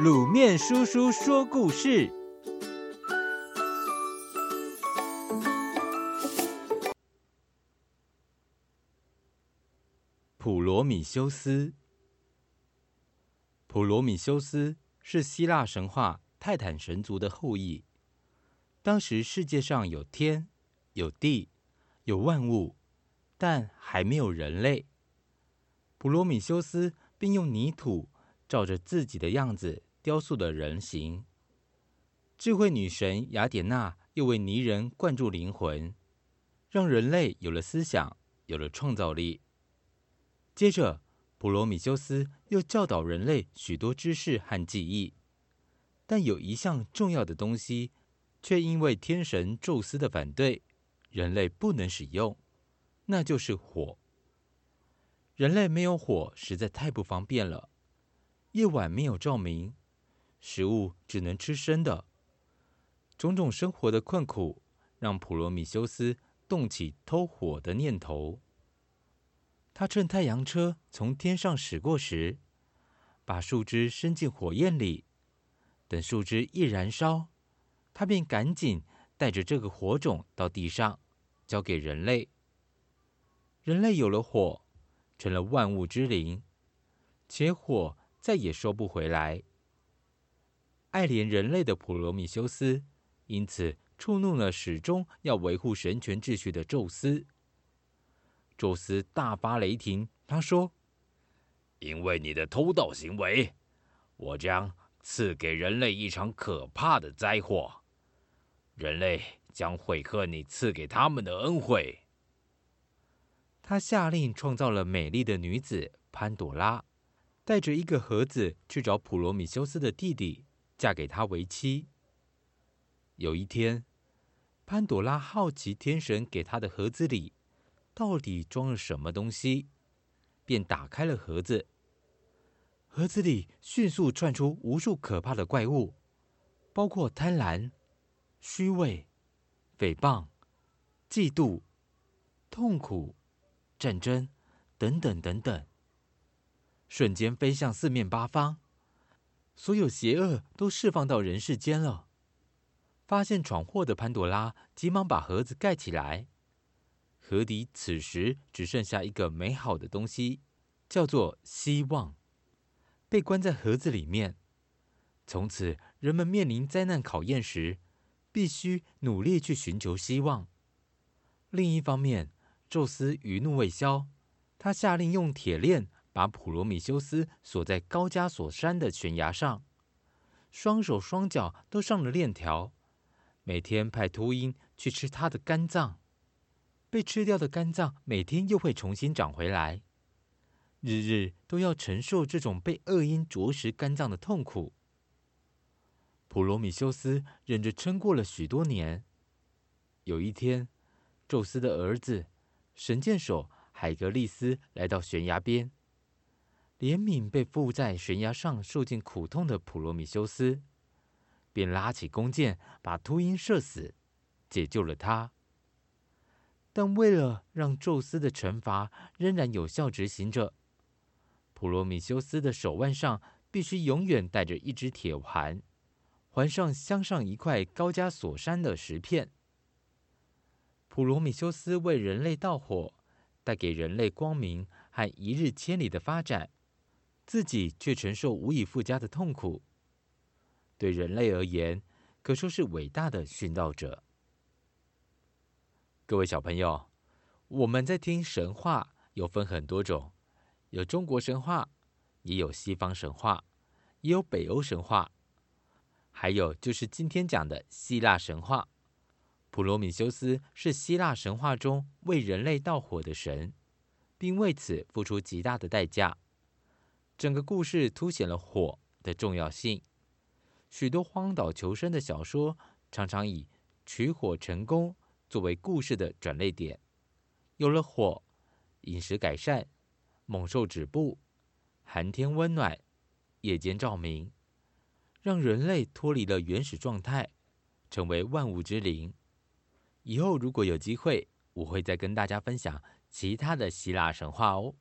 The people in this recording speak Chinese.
卤面叔叔说故事：普罗米修斯。普罗米修斯是希腊神话泰坦神族的后裔。当时世界上有天，有地，有万物，但还没有人类。普罗米修斯并用泥土照着自己的样子。雕塑的人形，智慧女神雅典娜又为泥人灌注灵魂，让人类有了思想，有了创造力。接着，普罗米修斯又教导人类许多知识和技艺，但有一项重要的东西，却因为天神宙斯的反对，人类不能使用，那就是火。人类没有火实在太不方便了，夜晚没有照明。食物只能吃生的，种种生活的困苦让普罗米修斯动起偷火的念头。他趁太阳车从天上驶过时，把树枝伸进火焰里，等树枝一燃烧，他便赶紧带着这个火种到地上，交给人类。人类有了火，成了万物之灵，且火再也收不回来。爱怜人类的普罗米修斯，因此触怒了始终要维护神权秩序的宙斯。宙斯大发雷霆，他说：“因为你的偷盗行为，我将赐给人类一场可怕的灾祸，人类将悔恨你赐给他们的恩惠。”他下令创造了美丽的女子潘朵拉，带着一个盒子去找普罗米修斯的弟弟。嫁给他为妻。有一天，潘朵拉好奇天神给她的盒子里到底装了什么东西，便打开了盒子。盒子里迅速窜出无数可怕的怪物，包括贪婪、虚伪、诽谤、嫉妒、痛苦、战争等等等等，瞬间飞向四面八方。所有邪恶都释放到人世间了。发现闯祸的潘朵拉急忙把盒子盖起来，盒底此时只剩下一个美好的东西，叫做希望，被关在盒子里面。从此，人们面临灾难考验时，必须努力去寻求希望。另一方面，宙斯余怒未消，他下令用铁链。把普罗米修斯锁在高加索山的悬崖上，双手双脚都上了链条，每天派秃鹰去吃他的肝脏，被吃掉的肝脏每天又会重新长回来，日日都要承受这种被恶鹰啄食肝脏的痛苦。普罗米修斯忍着撑过了许多年，有一天，宙斯的儿子神箭手海格力斯来到悬崖边。怜悯被缚在悬崖上受尽苦痛的普罗米修斯，便拉起弓箭把秃鹰射死，解救了他。但为了让宙斯的惩罚仍然有效执行着，普罗米修斯的手腕上必须永远带着一只铁环，环上镶上一块高加索山的石片。普罗米修斯为人类盗火，带给人类光明和一日千里的发展。自己却承受无以复加的痛苦，对人类而言，可说是伟大的殉道者。各位小朋友，我们在听神话，有分很多种，有中国神话，也有西方神话，也有北欧神话，还有就是今天讲的希腊神话。普罗米修斯是希腊神话中为人类盗火的神，并为此付出极大的代价。整个故事凸显了火的重要性。许多荒岛求生的小说常常以取火成功作为故事的转捩点。有了火，饮食改善，猛兽止步，寒天温暖，夜间照明，让人类脱离了原始状态，成为万物之灵。以后如果有机会，我会再跟大家分享其他的希腊神话哦。